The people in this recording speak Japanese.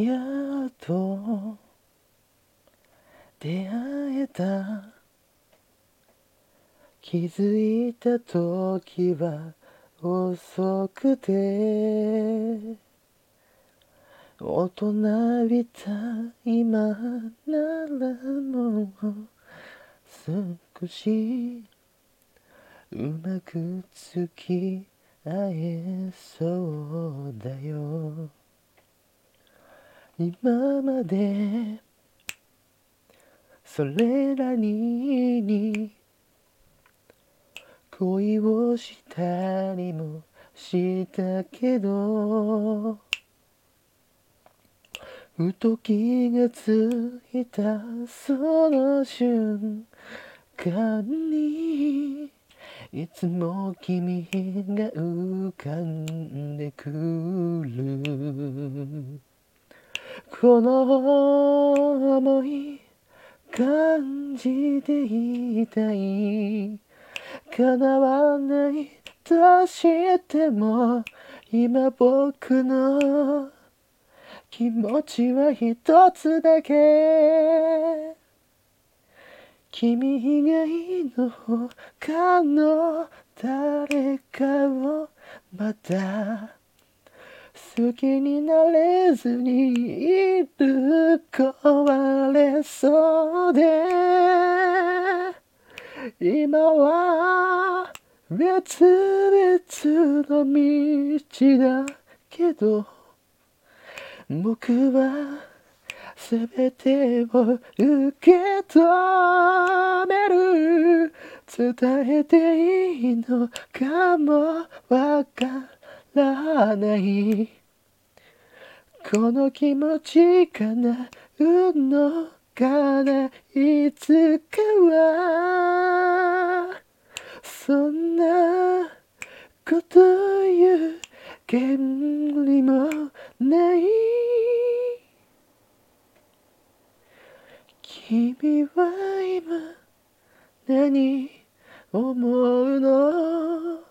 やっと出会えた気づいた時は遅くて大人びた今ならもう少しうまく付き合えそうだよ今まで。それらに恋をしたりもしたけどふと気がついたその瞬間にいつも君が浮かんでくる。この想い感じていたい叶わないとしても今僕の気持ちは一つだけ。君以外の他の誰かをまた好きになれずにいる壊れそうで。今は別々の道だけど。僕は全てを受け止める。伝えていいのかもわからない。この気持ちかなうのかないつかはそんなこと言う権利もない君は今何思うの